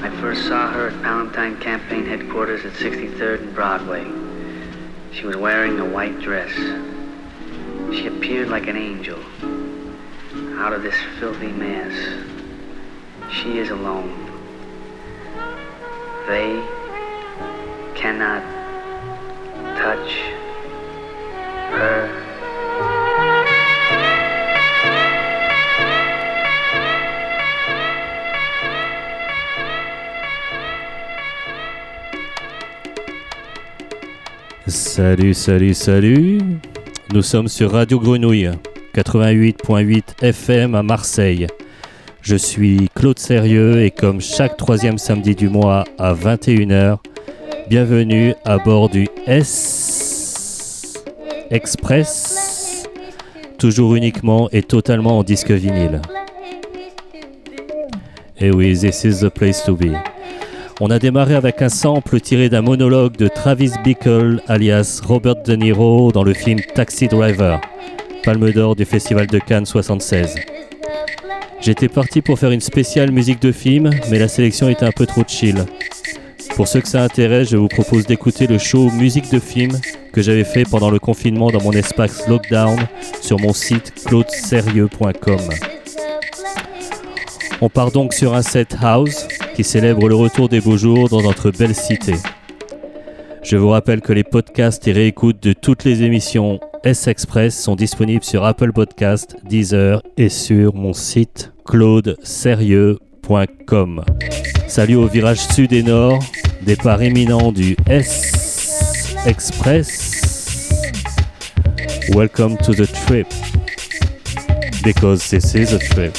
I first saw her at Palantine Campaign headquarters at 63rd and Broadway. She was wearing a white dress. She appeared like an angel out of this filthy mess. She is alone. They cannot touch her. Salut, salut, salut. Nous sommes sur Radio Grenouille, 88.8 FM à Marseille. Je suis Claude Sérieux et comme chaque troisième samedi du mois à 21h, bienvenue à bord du S Express, toujours uniquement et totalement en disque vinyle. Et oui, this is the place to be. On a démarré avec un sample tiré d'un monologue de Travis Bickle, alias Robert De Niro, dans le film Taxi Driver, Palme d'Or du Festival de Cannes 76. J'étais parti pour faire une spéciale musique de film, mais la sélection était un peu trop chill. Pour ceux que ça intéresse, je vous propose d'écouter le show musique de film que j'avais fait pendant le confinement dans mon espace Lockdown sur mon site claudeserieux.com. On part donc sur un set house qui célèbre le retour des beaux jours dans notre belle cité. Je vous rappelle que les podcasts et réécoutes de toutes les émissions S-Express sont disponibles sur Apple Podcast, Deezer et sur mon site claudeserieux.com. Salut au virage sud et nord, départ imminent du S-Express. Welcome to the trip, because this is a trip.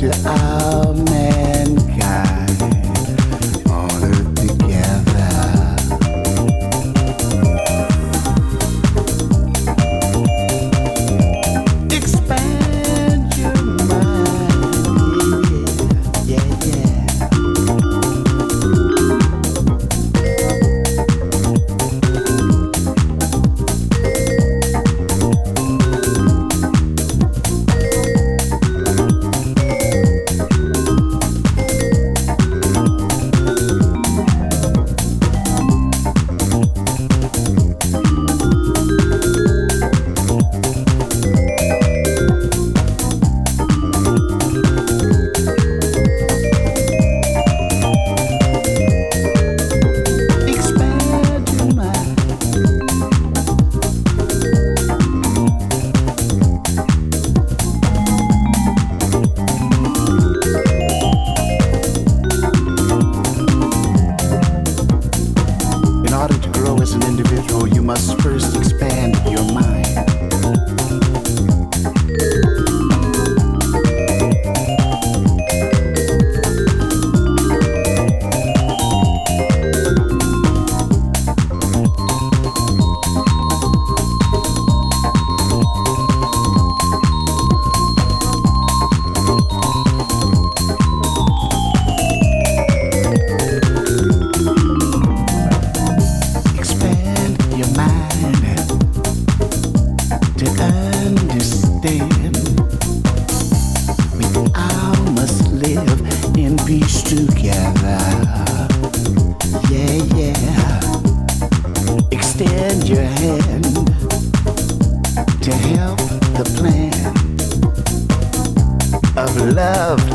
your eyes.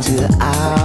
to our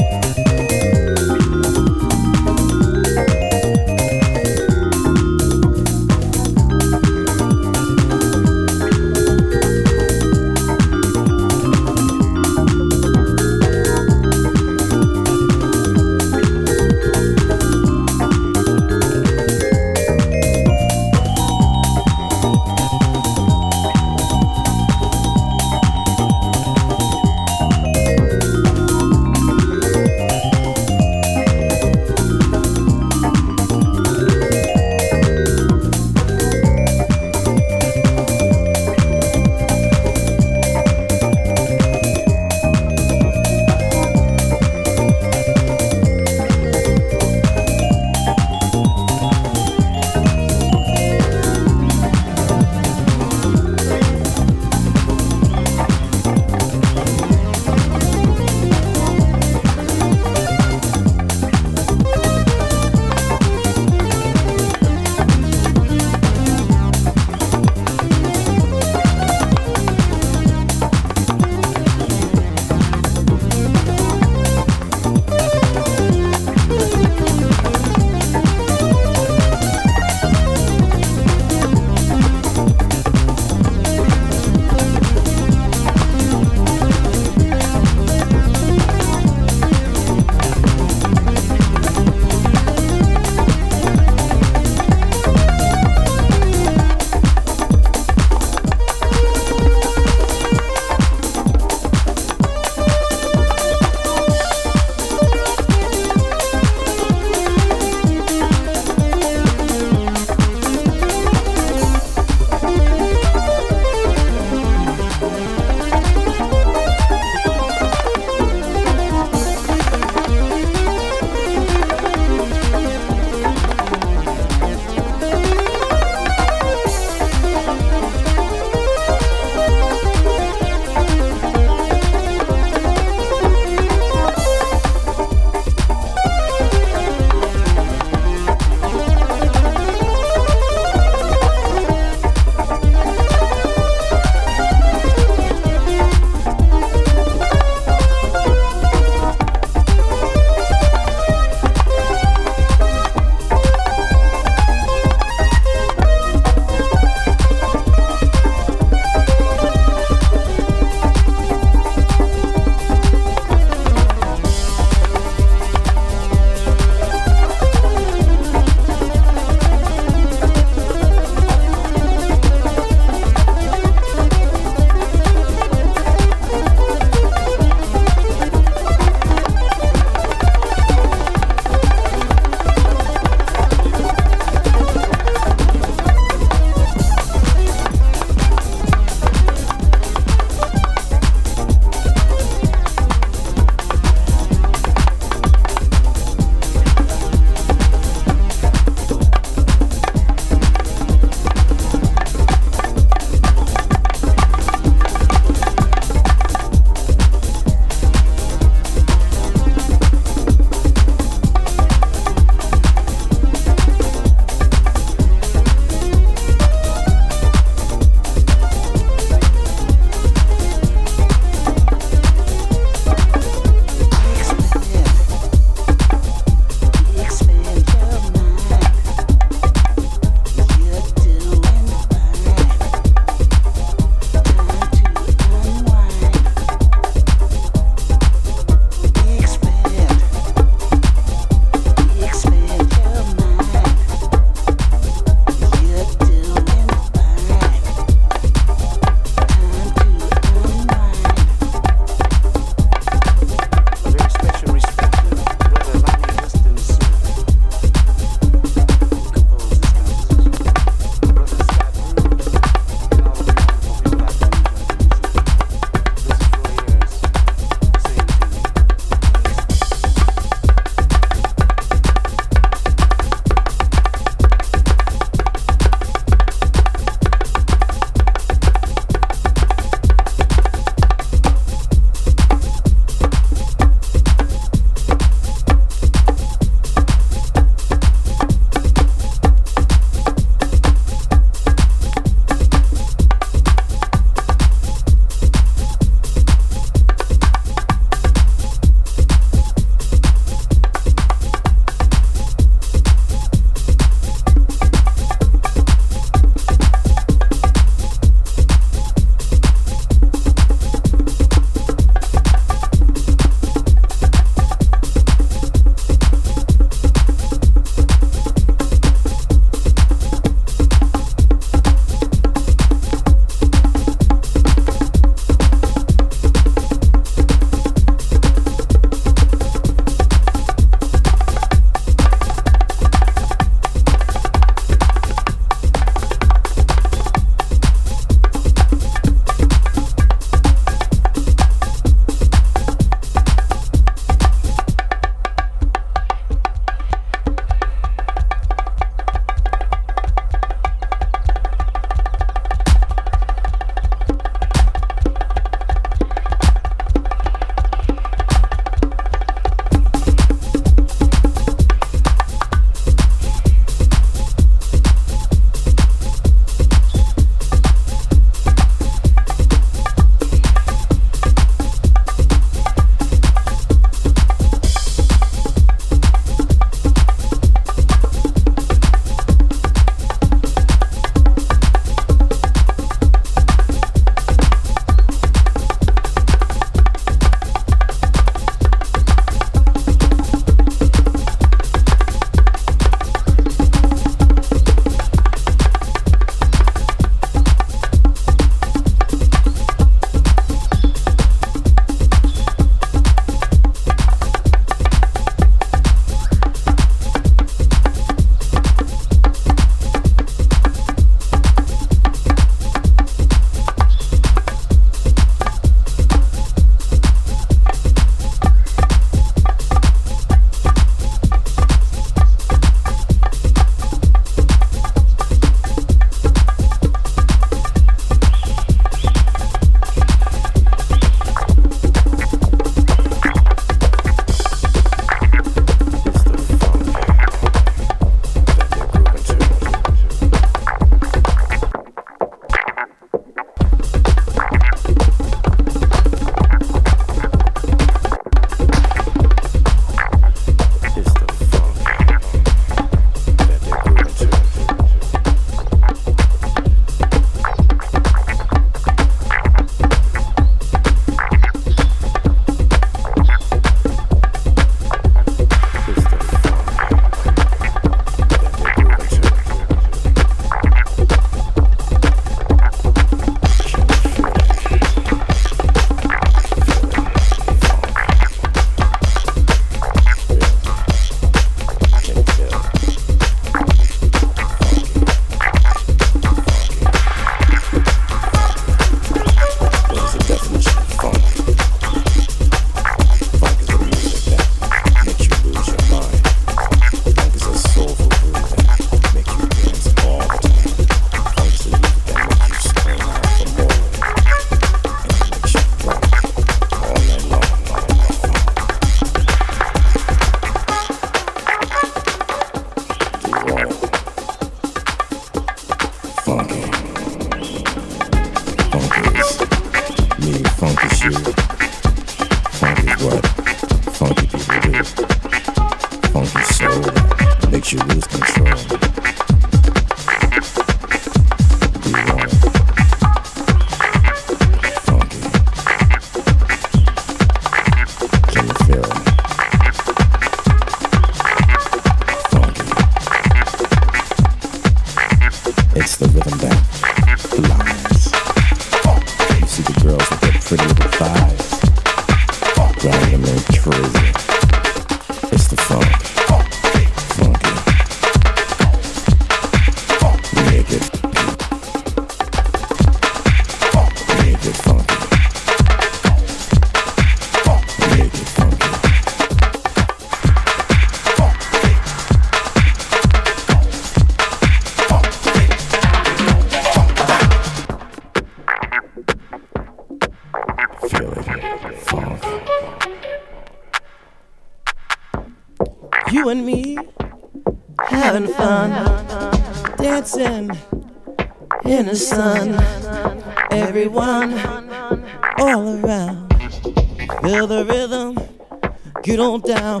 down.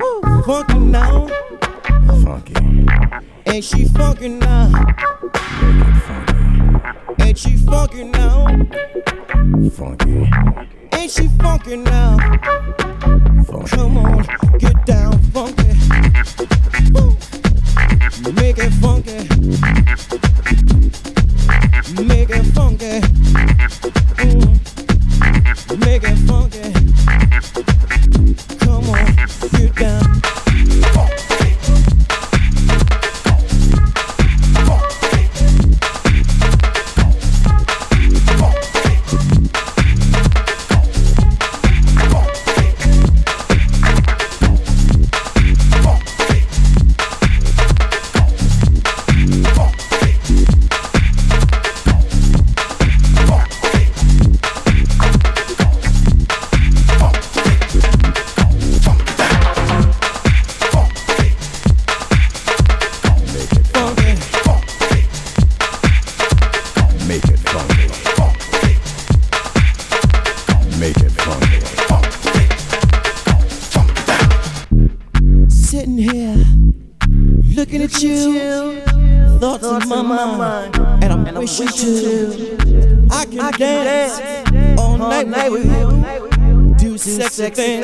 sexy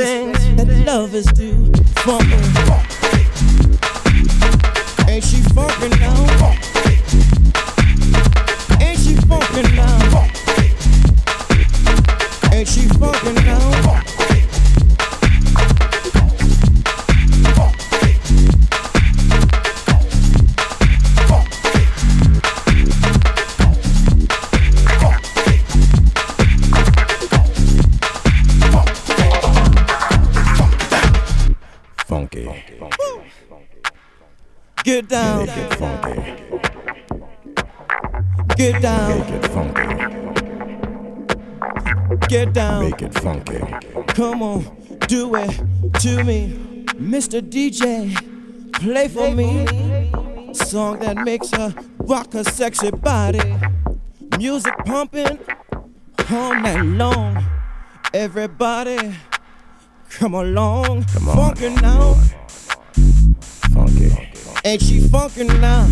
Mr. DJ, play for me. Song that makes her rock her sexy body. Music pumping all night long. Everybody, come along. Come on. Funkin' now. Funky. Ain't she funkin' now?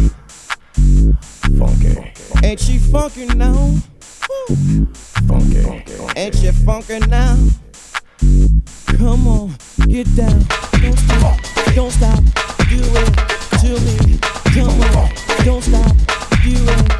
Funky. Ain't she funkin' now? Funky. Ain't she funkin' now? Come on, get down. Don't stop, don't stop, do it to me. Come on, don't stop, do it